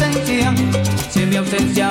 A mí ya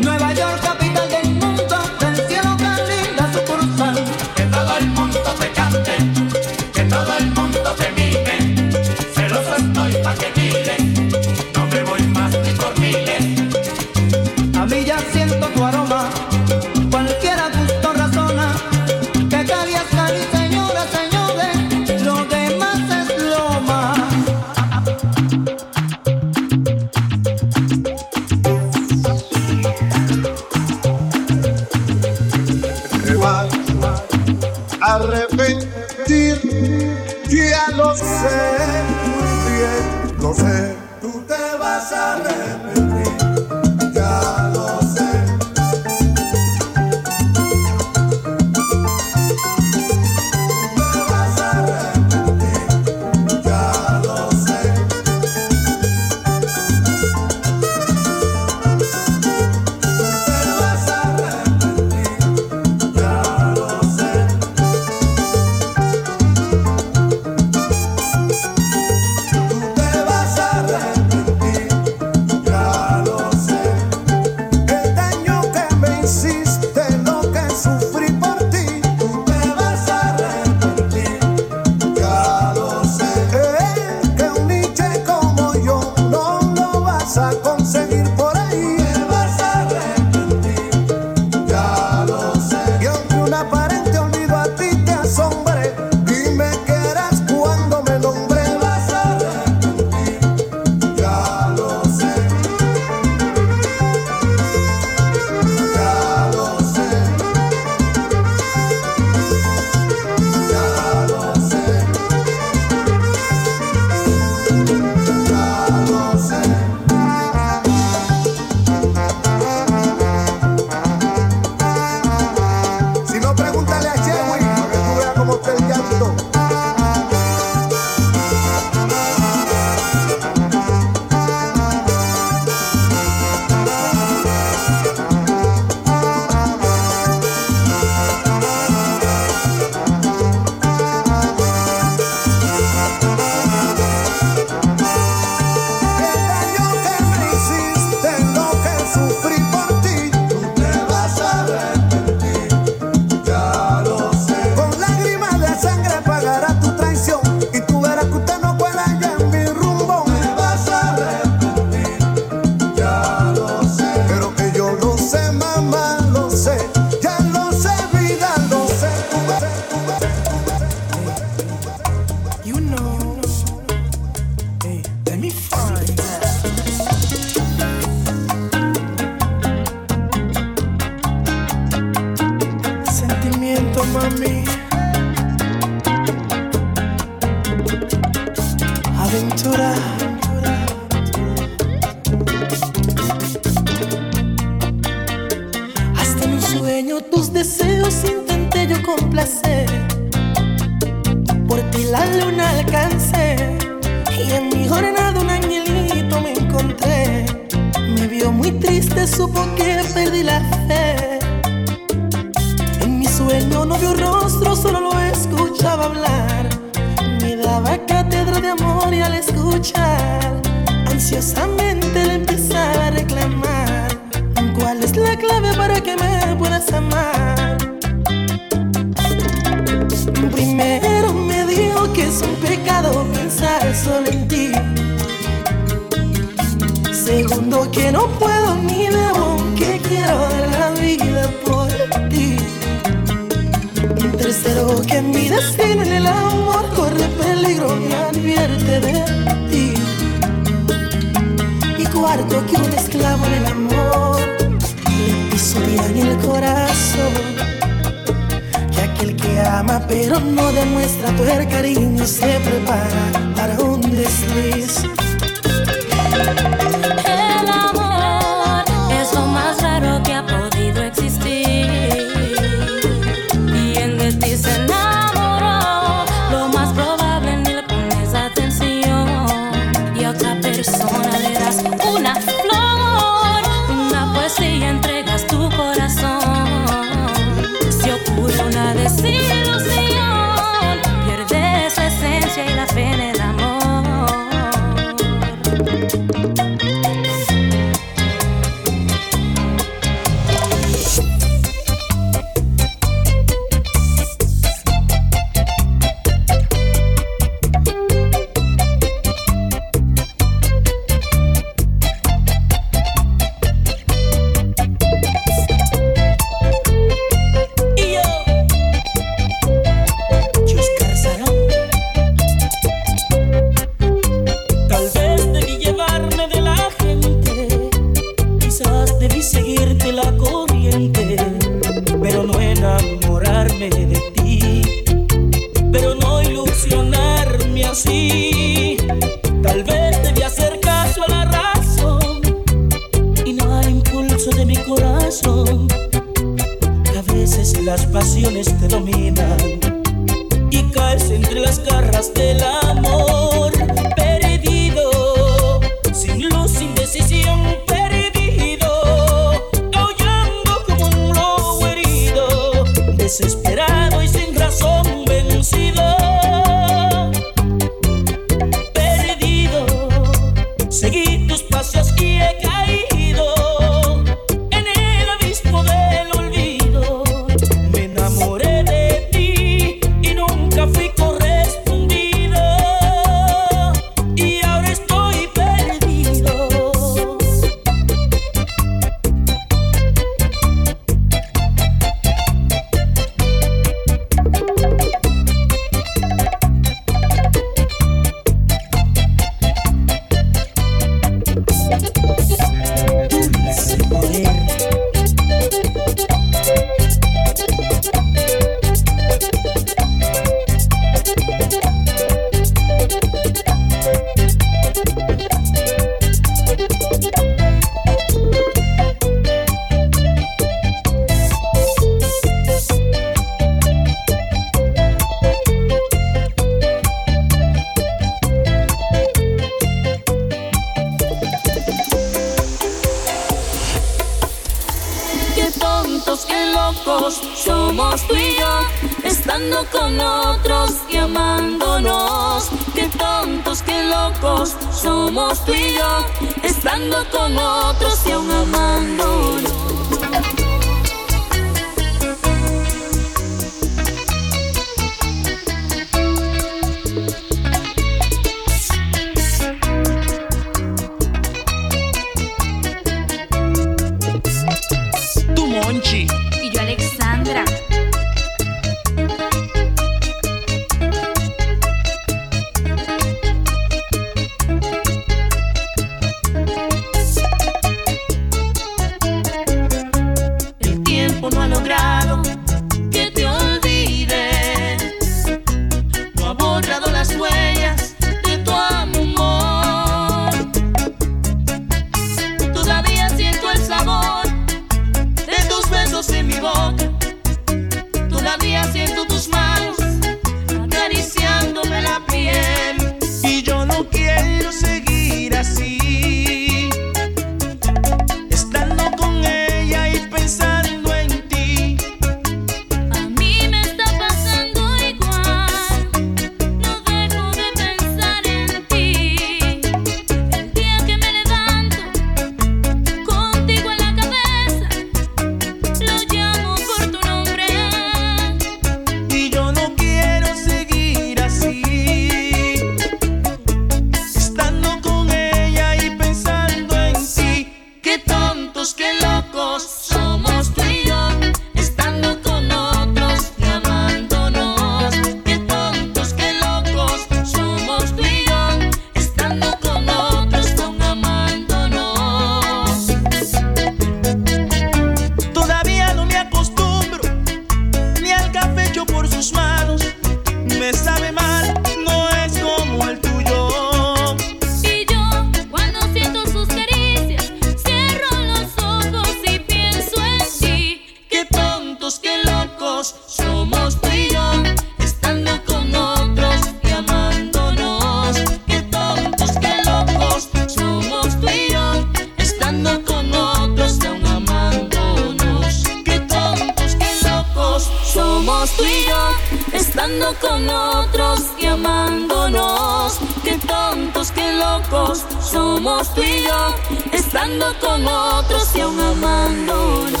somos tú y yo, estando con otros y aún amándonos.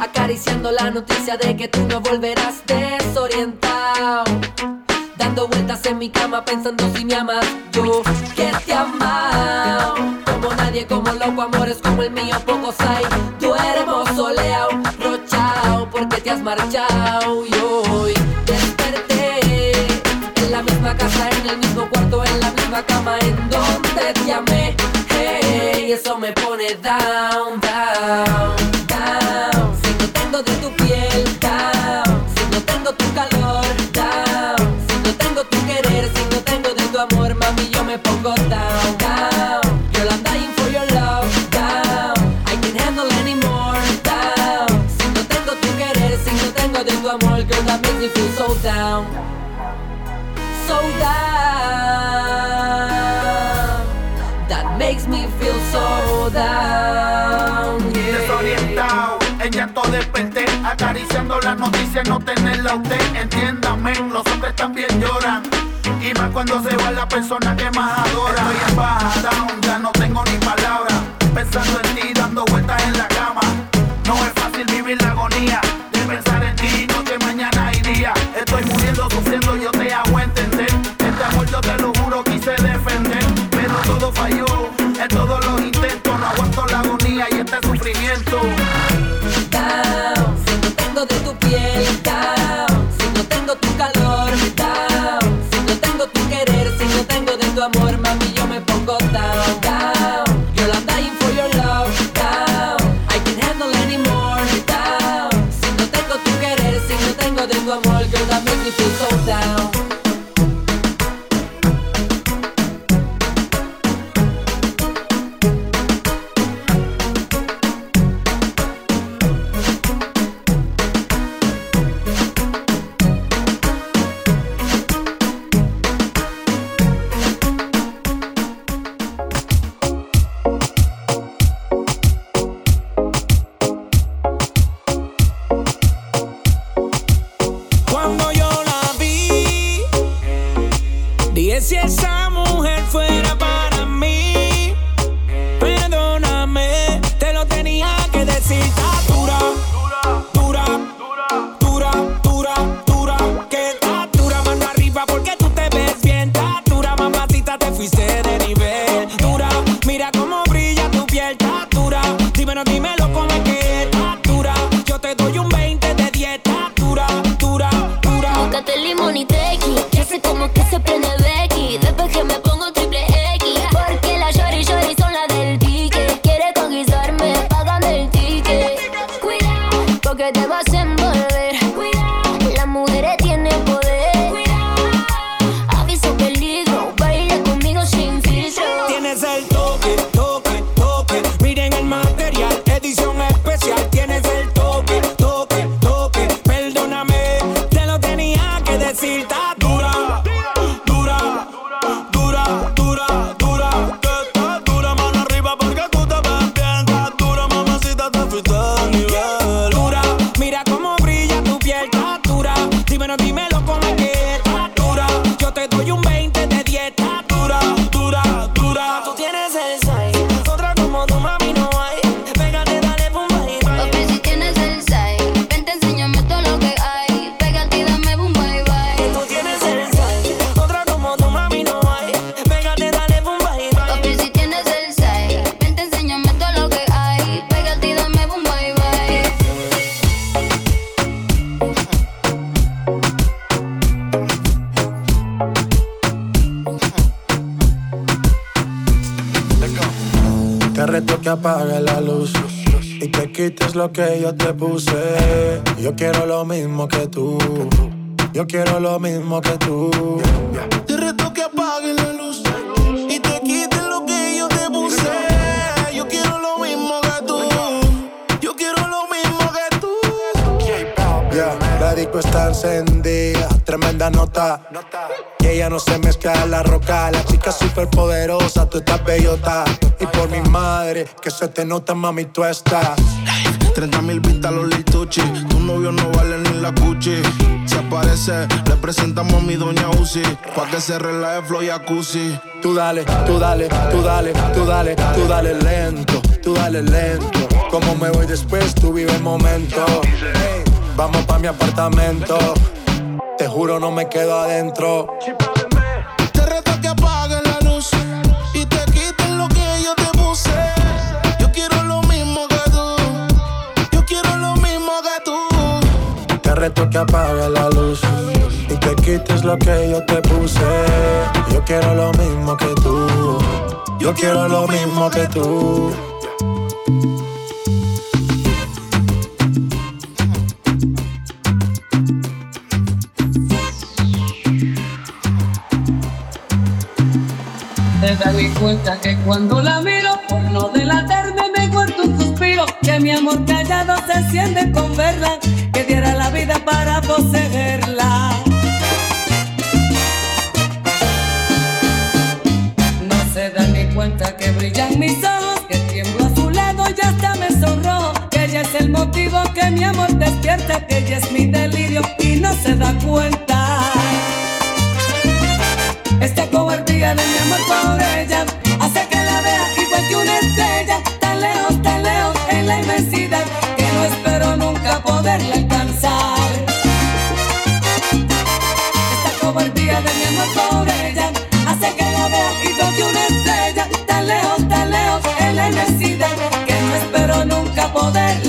acariciando la noticia de que tú no volverás desorientado. Dando vueltas en mi cama pensando si me amas, yo que te amado. Como nadie, como loco, amores como el mío ay, tú hermoso soleado, rochao, porque te has marchado y hoy desperté en la misma casa, en el mismo cuarto, en la misma cama. escuchando las noticias, no tenerla usted, entiéndame, los hombres también lloran. Y más cuando se va la persona que más adora. Estoy en baja down, ya no tengo ni palabra, pensando en lo que yo te puse. Yo quiero lo mismo que tú. Yo quiero lo mismo que tú. Te reto que apagues la luz y te quites lo que yo te puse. Yo quiero lo mismo que tú. Yo quiero lo mismo que tú. La disco está encendida, tremenda nota. Que ella no se mezcla en la roca. La chica súper poderosa, tú estás bellota. Y por mi madre, que se te nota, mami, tú estás. 30 mil vistas los lituchi. Tu novio no vale ni la cuchi. Si aparece, le presentamos a mi doña Uzi. Pa' que se relaje flow y acusi. Tú dale, tú dale, tú dale, tú dale, tú dale lento, tú dale lento. Como me voy después, tú vive el momento. Vamos pa' mi apartamento. Te juro, no me quedo adentro. reto que apague la luz y te quites lo que yo te puse. Yo quiero lo mismo que tú. Yo quiero lo mismo que tú. Te da mi cuenta que cuando la miro por no delatar que mi amor callado se enciende con verla, que diera la vida para poseerla. No se da ni cuenta que brillan mis ojos, que tiemblo a su lado y hasta me sonrojo, que ella es el motivo que mi amor despierta, que ella es mi delirio y no se da cuenta. Esta cobardía de mi amor por ella poderle alcanzar. Esta cobardía de mi amor por ella hace que la vea y veo que una estrella tan lejos, tan lejos en la inmensidad que no espero nunca poder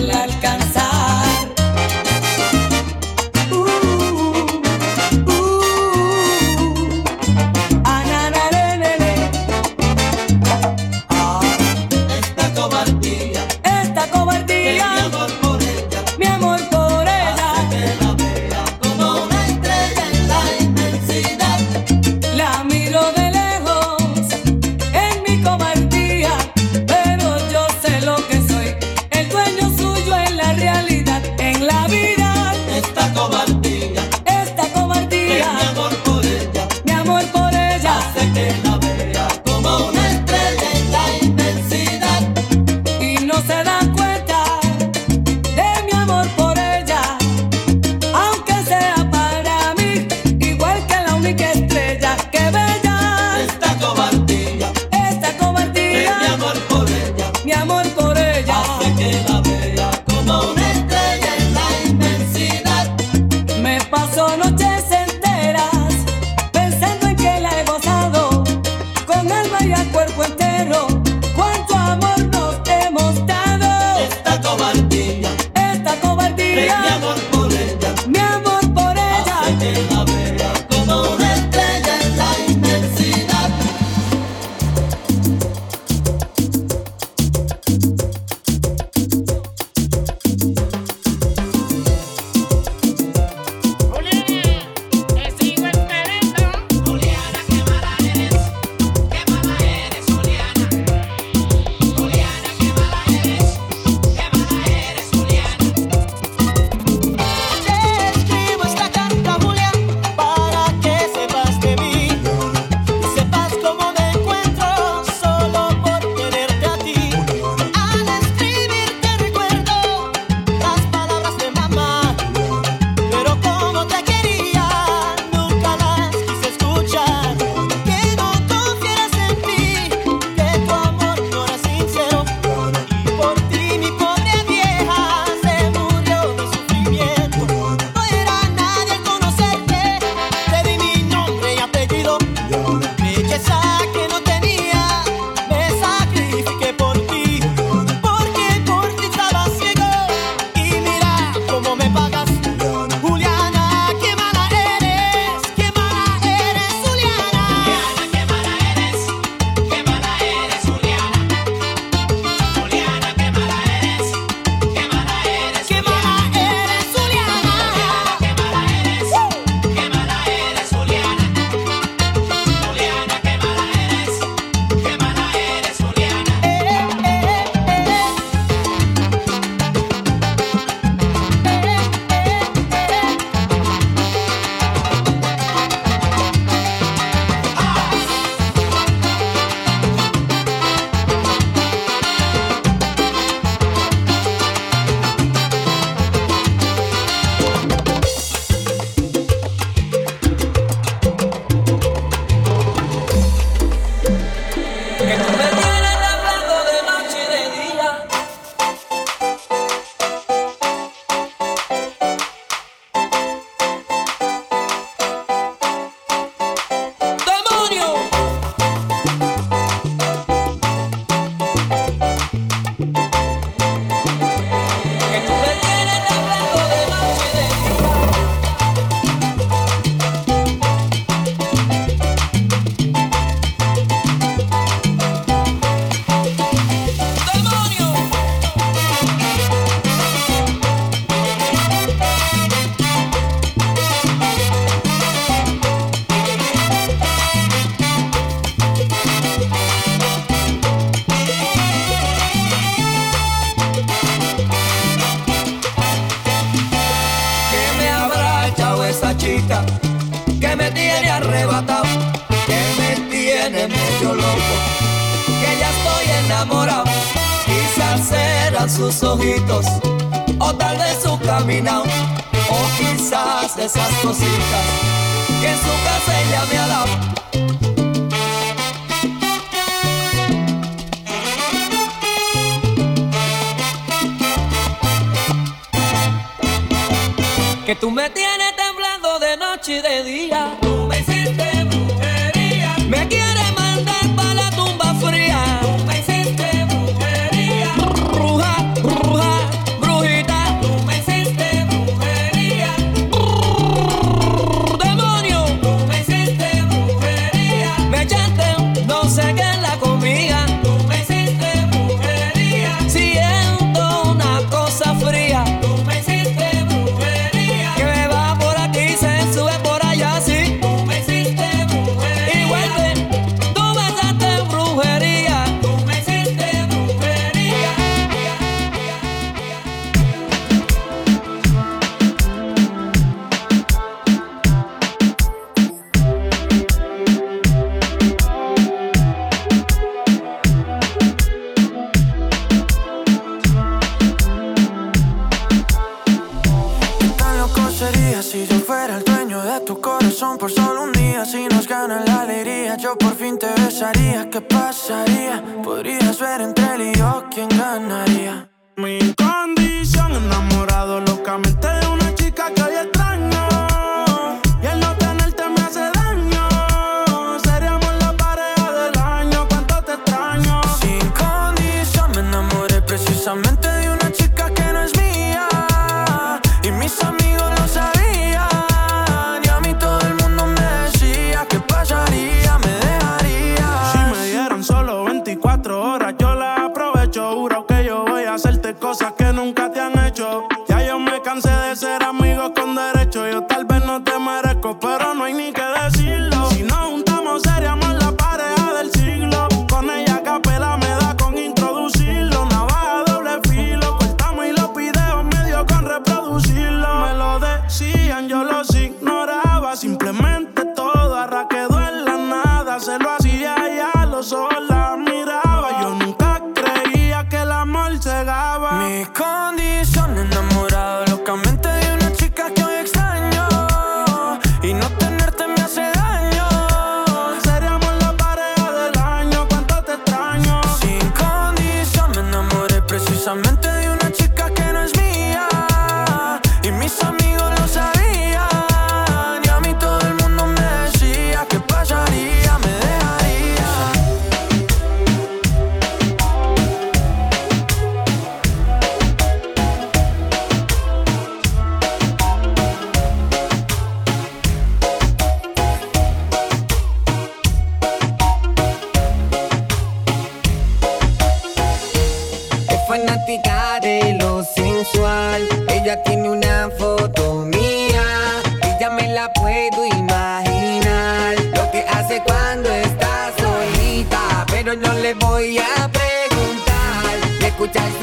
escuchas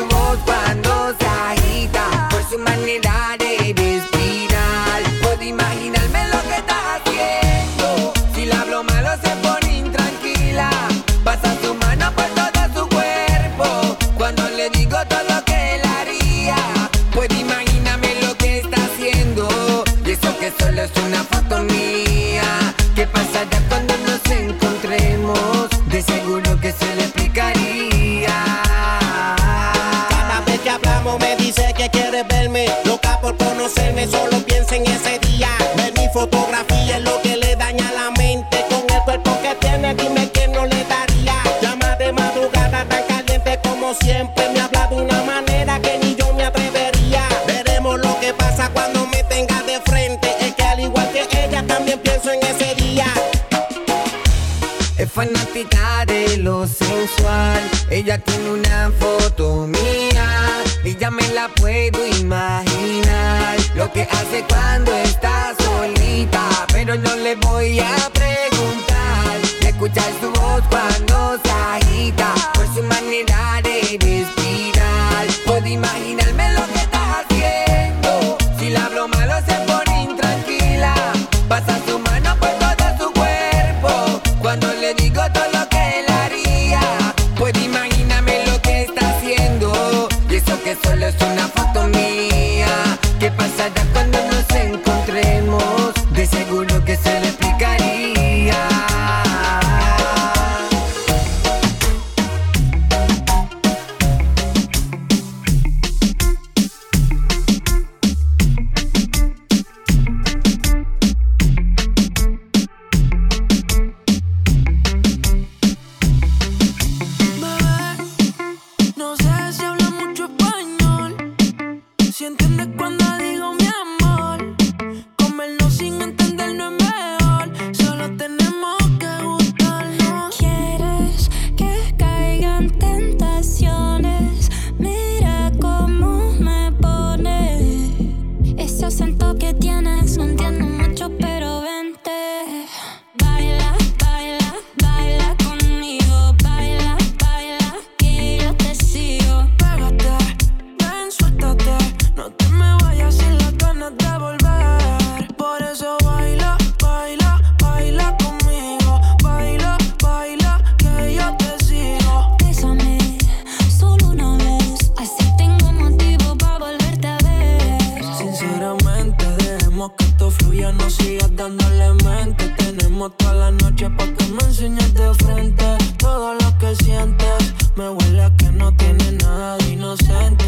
fanática de lo sensual. Ella tiene una foto mía y ya me la puedo imaginar. Lo que hace cuando es. fluya, no sigas dándole mente. Tenemos toda la noche para que me enseñes de frente todo lo que sientes. Me huele a que no tiene nada de inocente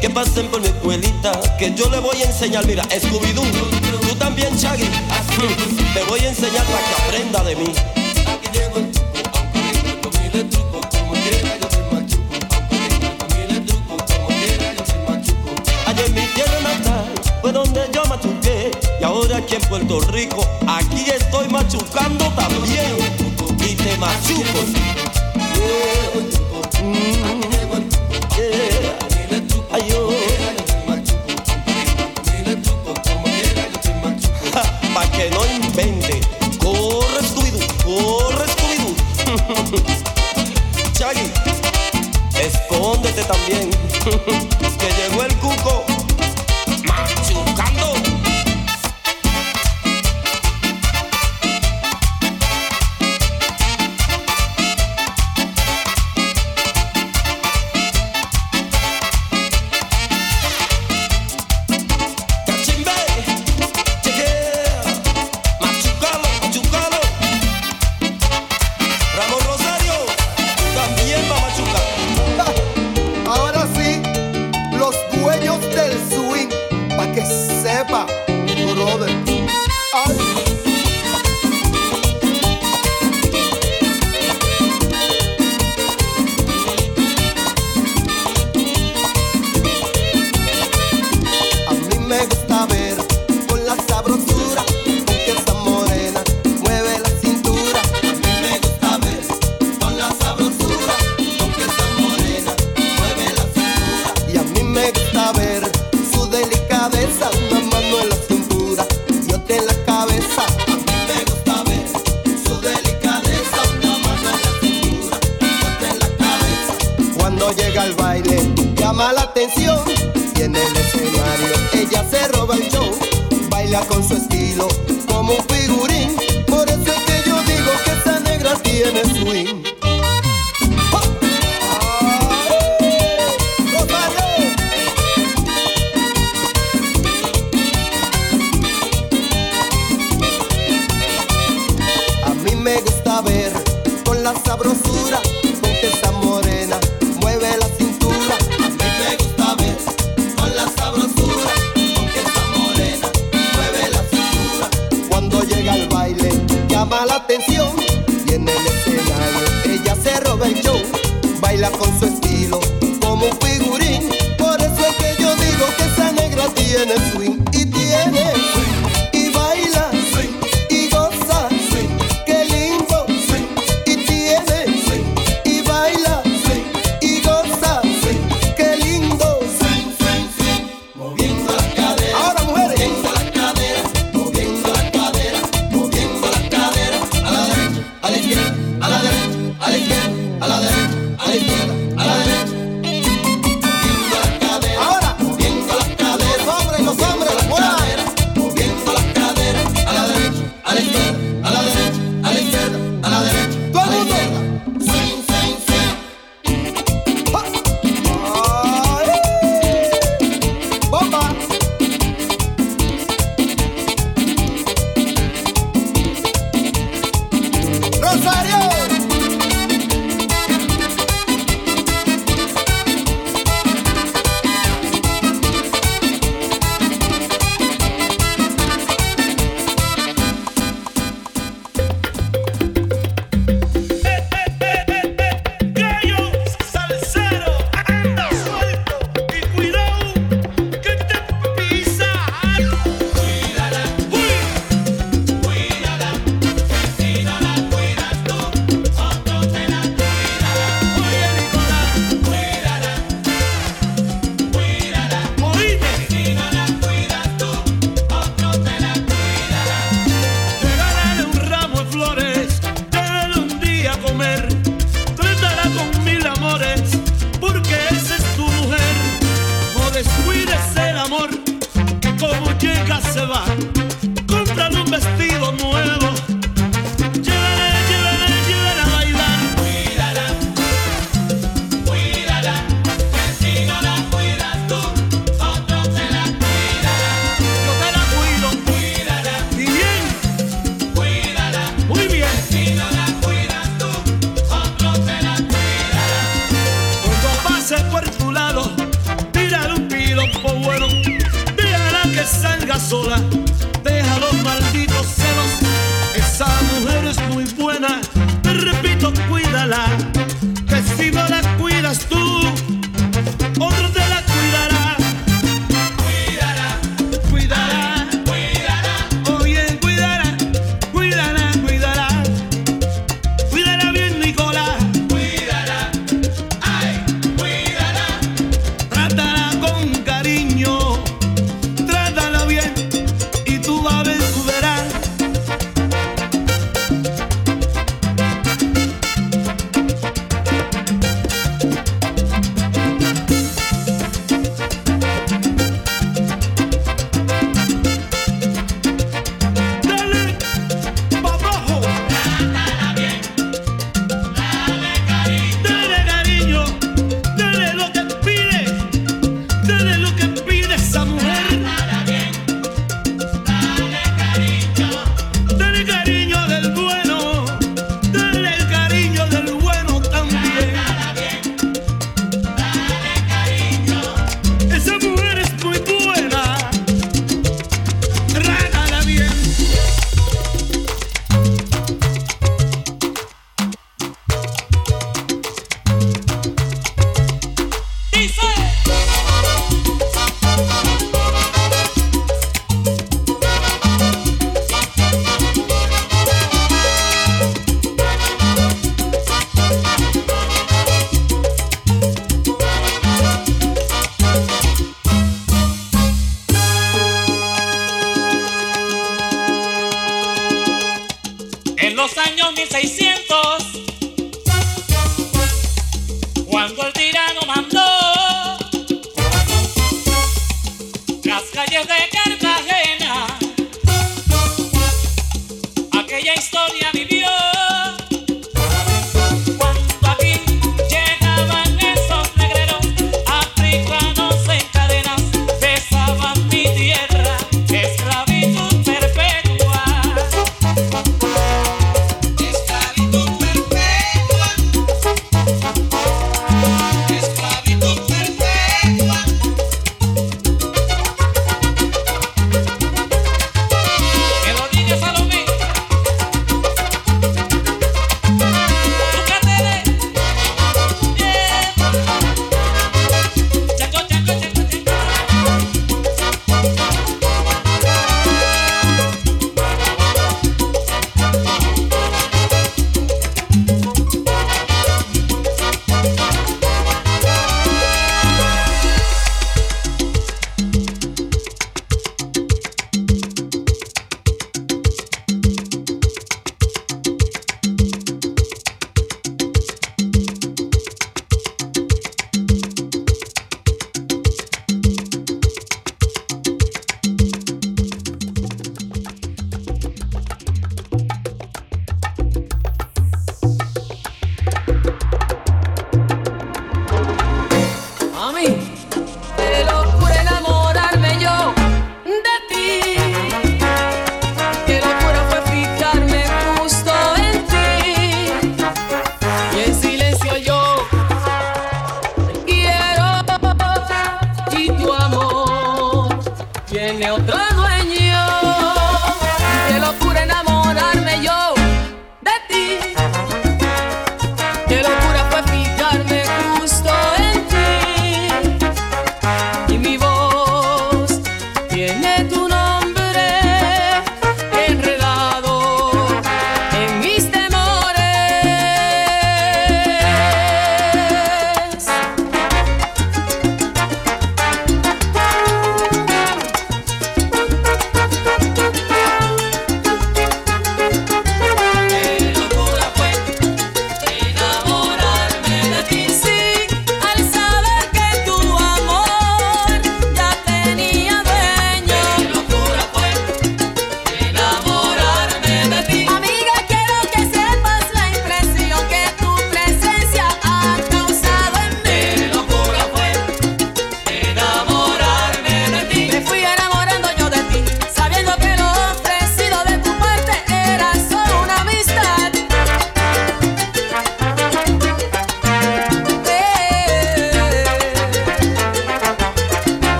Que pasen por mi escuelita, que yo le voy a enseñar, mira, Scooby-Doo, tú también, Chaggy, te voy a enseñar para que aprenda de mí. Aquí llego el truco, aunque truco, como quiera yo soy machuco, aunque truco, como quiera yo soy machuco. Allá en mi tierra natal fue donde yo machuqué, y ahora aquí en Puerto Rico, aquí estoy machucando también, y te machuco.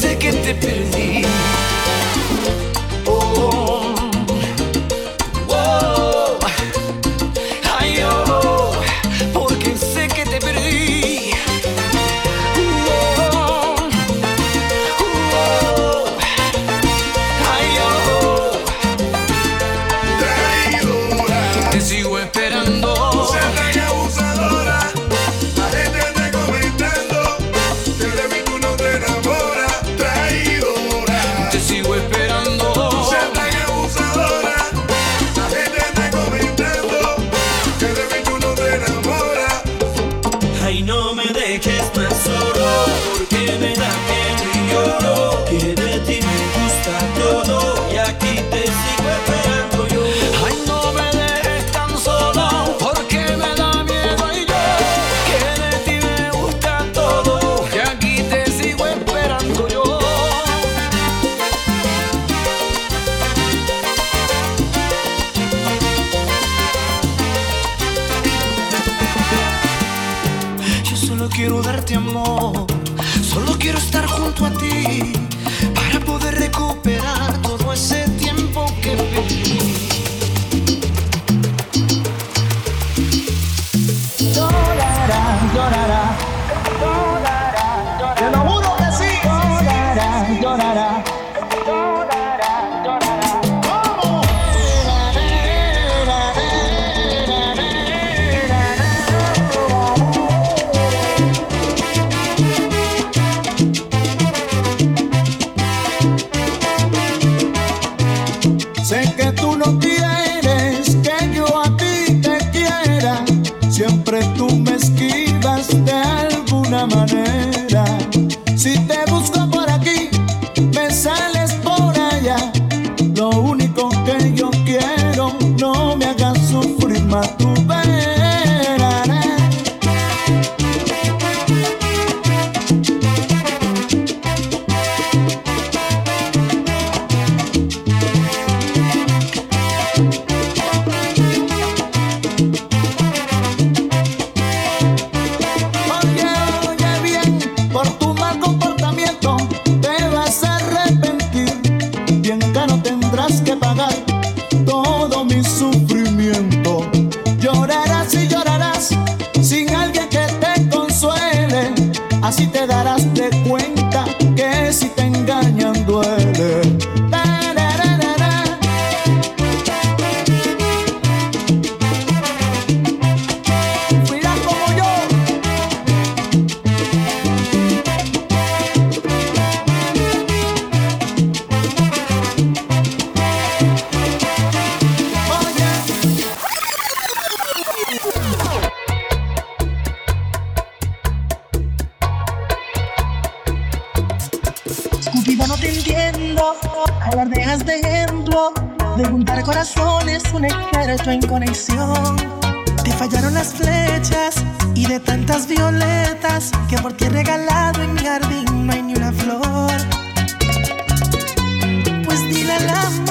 sé que te perdí. ejemplo, alardeas de ejemplo, de juntar corazones, un ejército en conexión. Te fallaron las flechas y de tantas violetas que por ti he regalado en mi jardín no hay ni una flor. Pues dile al amor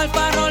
el farol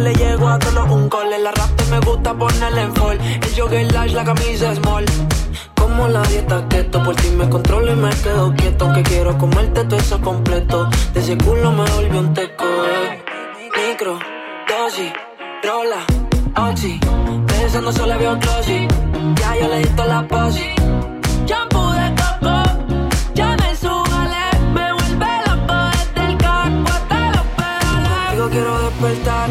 le llego a todos un cole. La rap me gusta ponerle en fall. El jogger large, la camisa small. Como la dieta keto, por ti me controlo y me quedo quieto. Que quiero comerte todo eso completo. De ese culo me volvió un teco. eh. Micro, dosis, rola, oxi. Pensando solo veo glossy. Ya yo le di toda la posi. Shampoo de coco, ya me subale. Me vuelve loco desde el carro hasta los pedales. Contigo quiero despertar,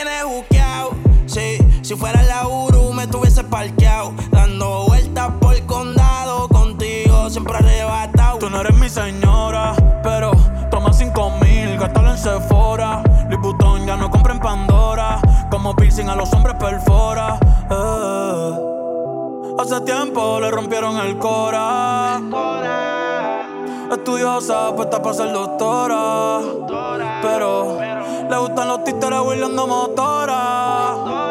Dando vueltas por el condado. Contigo siempre arrebatado. Tú no eres mi señora, pero toma cinco mil, gástalo en Sephora. Louis ya no compra en Pandora. Como piercing a los hombres perfora. eh. Hace tiempo le rompieron el cora. Estudiosa, puesta para ser doctora. Pero le gustan los títeres huirleando motora. nos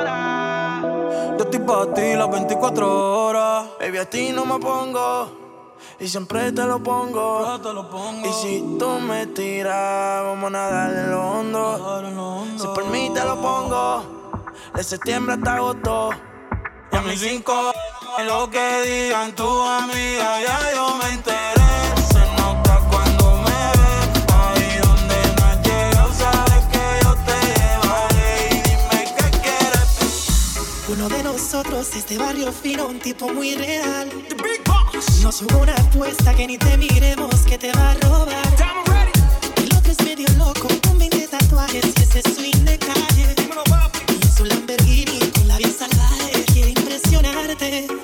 para ti las 24 horas. Baby, a ti no me pongo. Y siempre te lo pongo. Y si tú me tiras, vamos a nadar en lo hondo. Si por mí te lo pongo. De septiembre hasta agosto. Y a mis cinco, en lo que digan tus amigas, ya yo me enteré. de nosotros, este barrio fino, un tipo muy real. The Big Boss. Nos jugó una apuesta que ni te miremos, que te va a robar. El otro es medio loco, con 20 tatuajes y ese swing de calle. Y su Lamborghini con la vida salvaje, quiere impresionarte.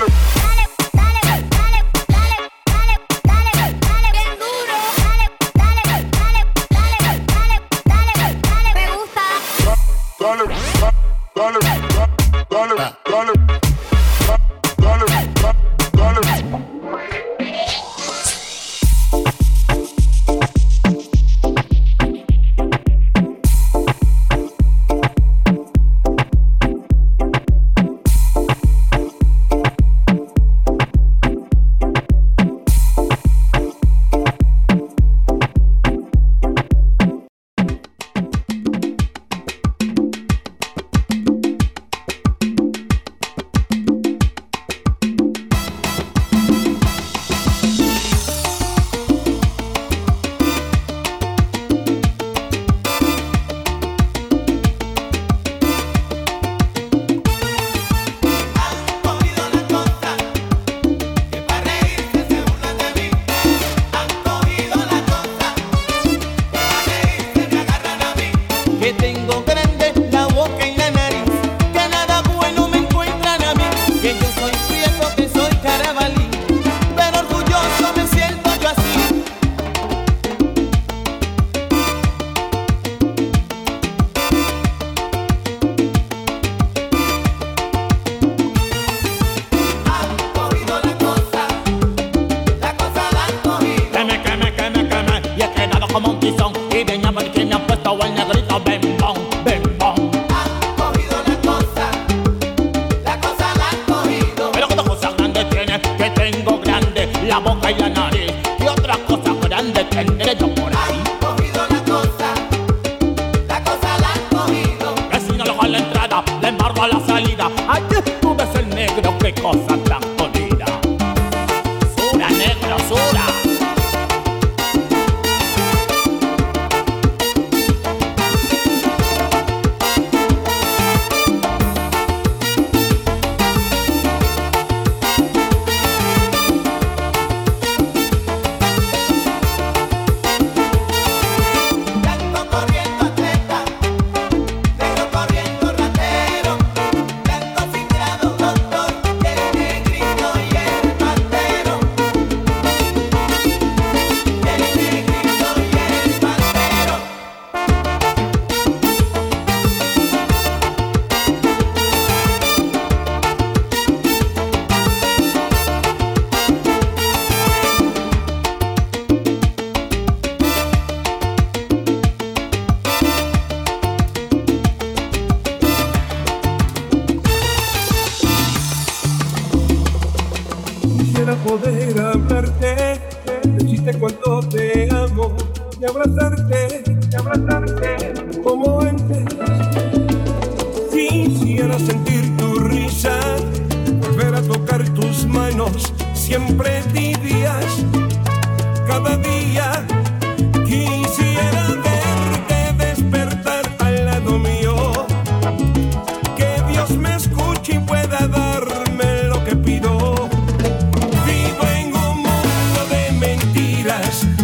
Holler.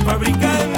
fabrica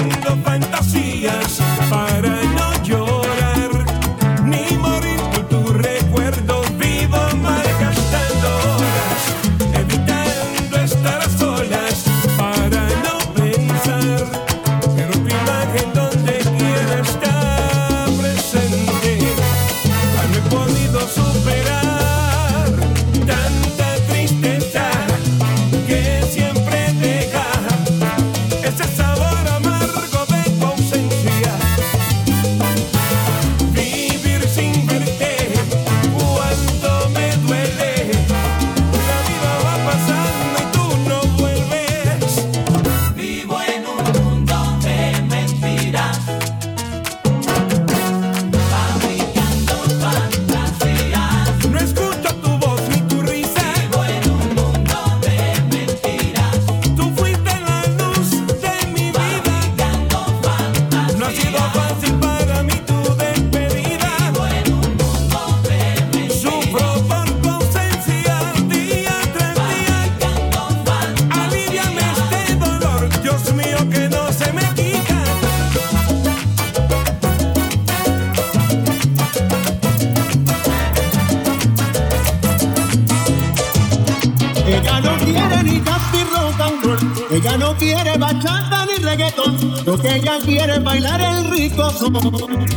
quiere bailar el rico son,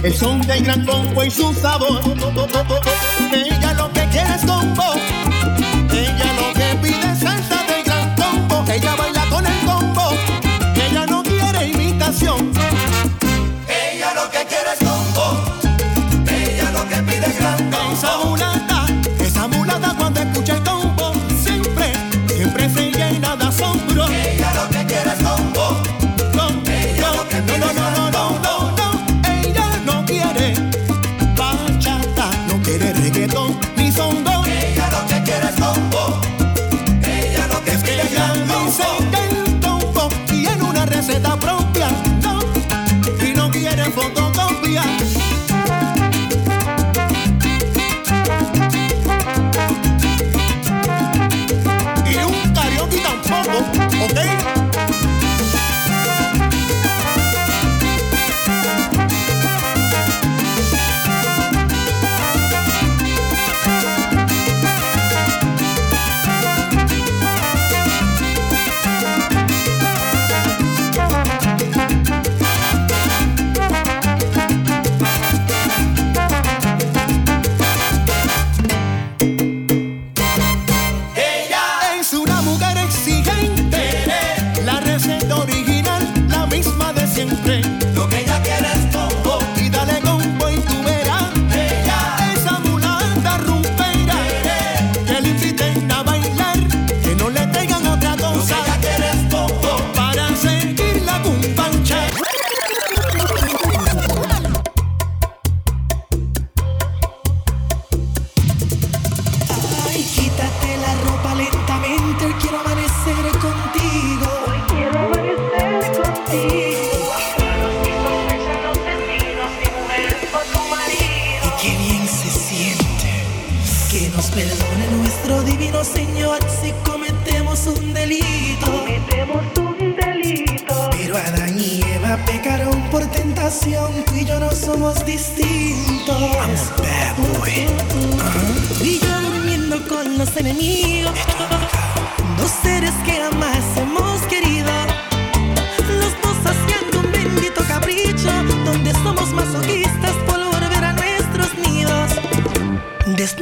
el son del gran combo y su sabor. Perdone nuestro divino Señor si cometemos un delito. Cometemos un delito. Pero Adán y Eva pecaron por tentación, tú y yo no somos distintos. bad boy. Y yo durmiendo con los enemigos.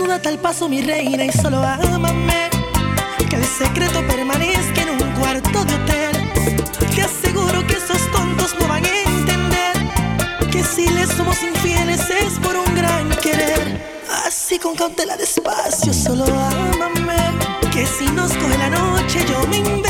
Desnuda tal paso mi reina y solo ámame. Que el secreto permanezca en un cuarto de hotel. Te aseguro que esos tontos no van a entender que si les somos infieles es por un gran querer. Así con cautela despacio, solo ámame. Que si nos coge la noche yo me inventaré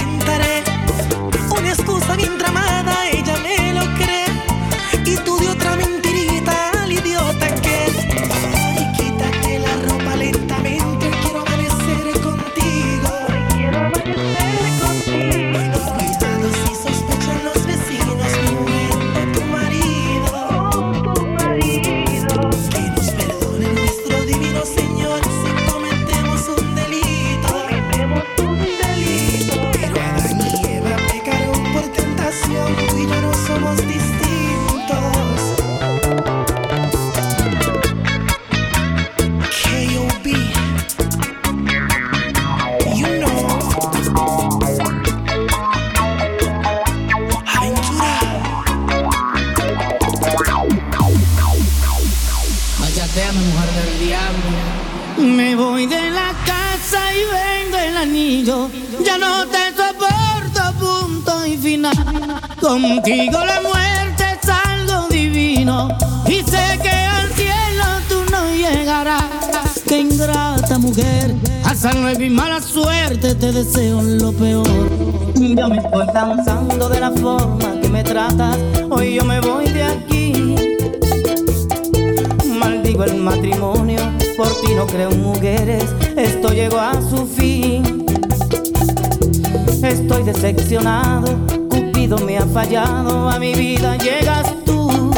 cansando de la forma que me tratas. Hoy yo me voy de aquí. Maldigo el matrimonio, por ti no creo mujeres, esto llegó a su fin. Estoy decepcionado, Cupido me ha fallado, a mi vida llegas tú.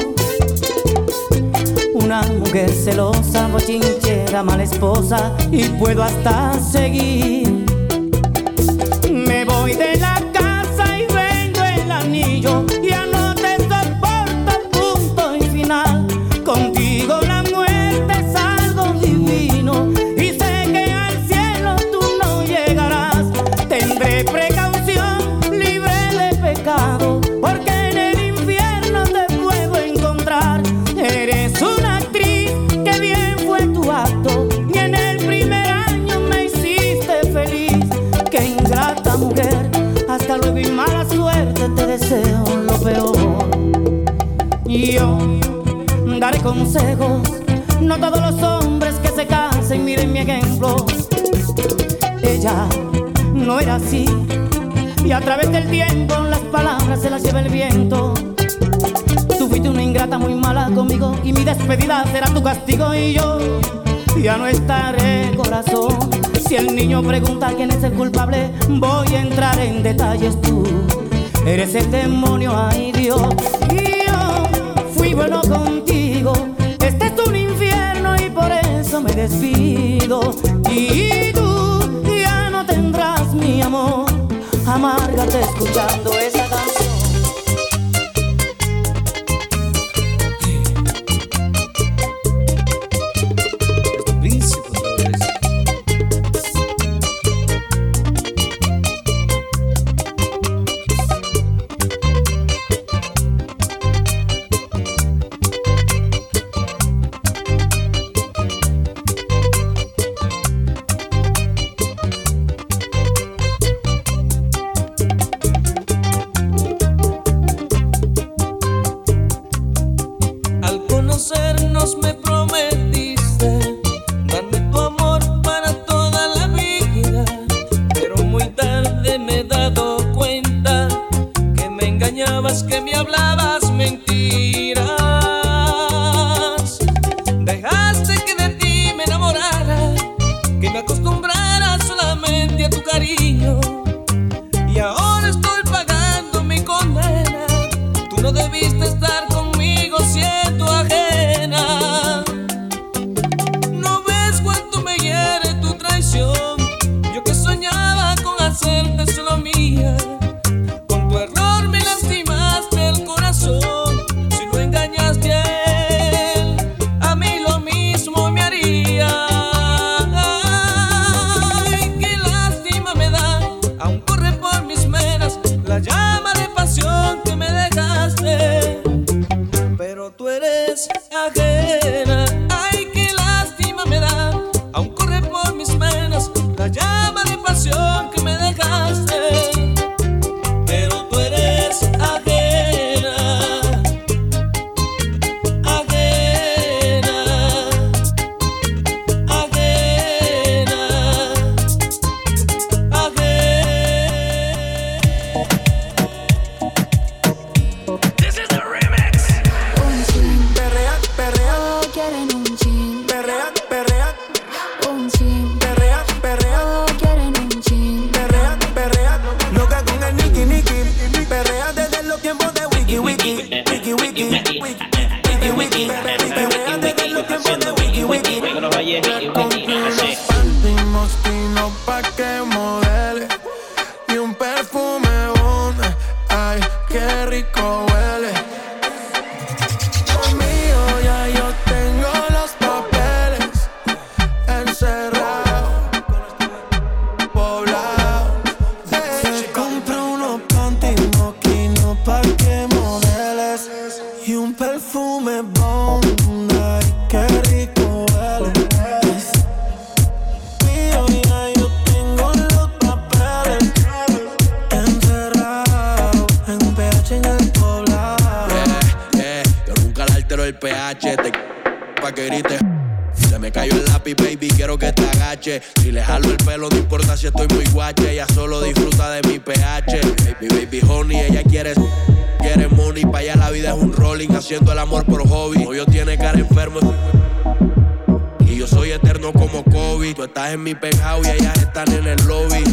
Una mujer celosa, bochinchera, mala esposa, y puedo hasta seguir. No todos los hombres que se casen miren mi ejemplo. Ella no era así. Y a través del tiempo las palabras se las lleva el viento. Tú fuiste una ingrata muy mala conmigo y mi despedida será tu castigo y yo ya no estaré corazón. Si el niño pregunta quién es el culpable, voy a entrar en detalles tú. Eres el demonio, ay Dios. Y yo fui bueno contigo. Me despido. Y tú ya no tendrás mi amor. Amárgate escuchando esa Mi baby honey, ella quiere, quiere money. Pa' allá la vida es un rolling, haciendo el amor por hobby. Hoyo tiene cara enfermo. Y yo soy eterno como Kobe. Tú estás en mi penthouse y ellas están en el lobby.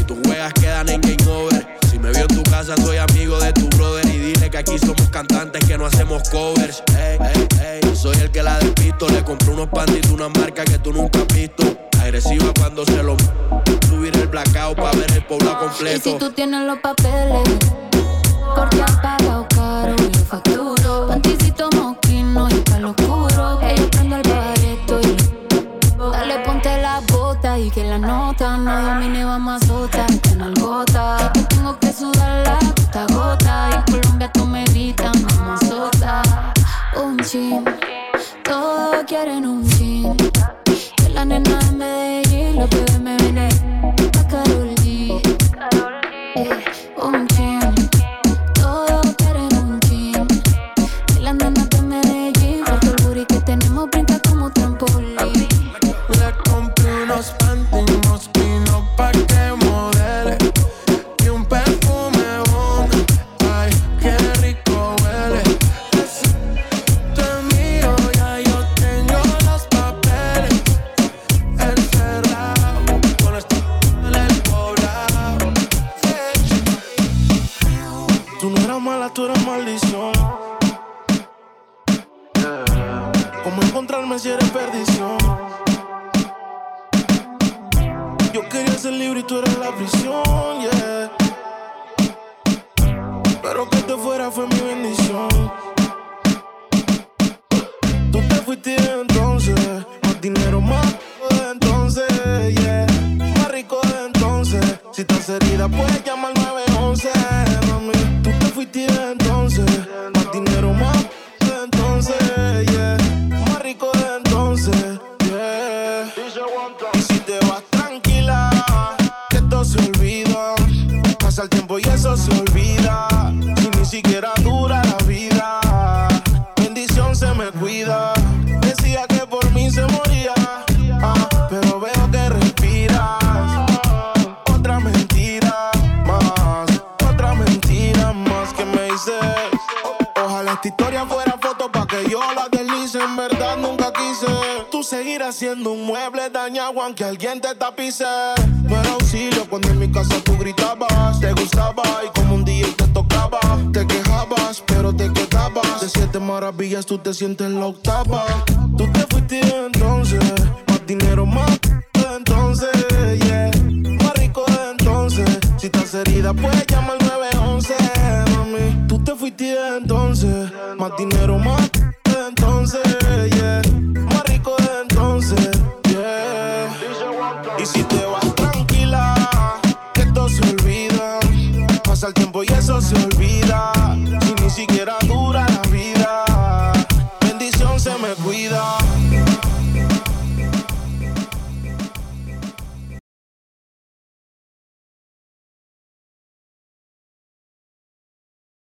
Y tus juegas quedan en game over. Si me vio en tu casa, soy amigo de tu brother. Y que aquí somos cantantes que no hacemos covers. Ey, ey, ey, soy el que la despisto. Le compré unos de una marca que tú nunca has visto. Agresiva cuando se lo subir el blackout para ver el pueblo Y si completo. tú tienes los papeles, corte apagado caro, yo facturo. Panticito moquino y palo oscuro. Yo prendo el bareto y dale ponte la bota y que la nota no domine vamos a sota. Que en gota, tengo que sudar la gota chin, todos quieren un chin. Que la nena de Medellín, los bebés si eres perdición? Yo quería ser libre y tú eres la prisión, yeah. Pero que te fuera fue mi bendición. Tú te fuiste entonces, más dinero, más de entonces, yeah. Más rico de entonces. Si estás herida, puedes llamar 911, mami. Tú te fuiste entonces, esta historia fuera foto pa' que yo la deslice. En verdad nunca quise. Tú seguirás siendo un mueble dañado aunque alguien te tapice. No era auxilio cuando en mi casa tú gritabas. Te gustaba y como un día te tocaba. Te quejabas, pero te quedabas. De siete maravillas tú te sientes la octava. Tú te fuiste entonces. Más dinero, más entonces, yeah. Más rico de entonces. Si estás herida, puedes llamar 911, mami. Tú te fuiste entonces. Más dinero, más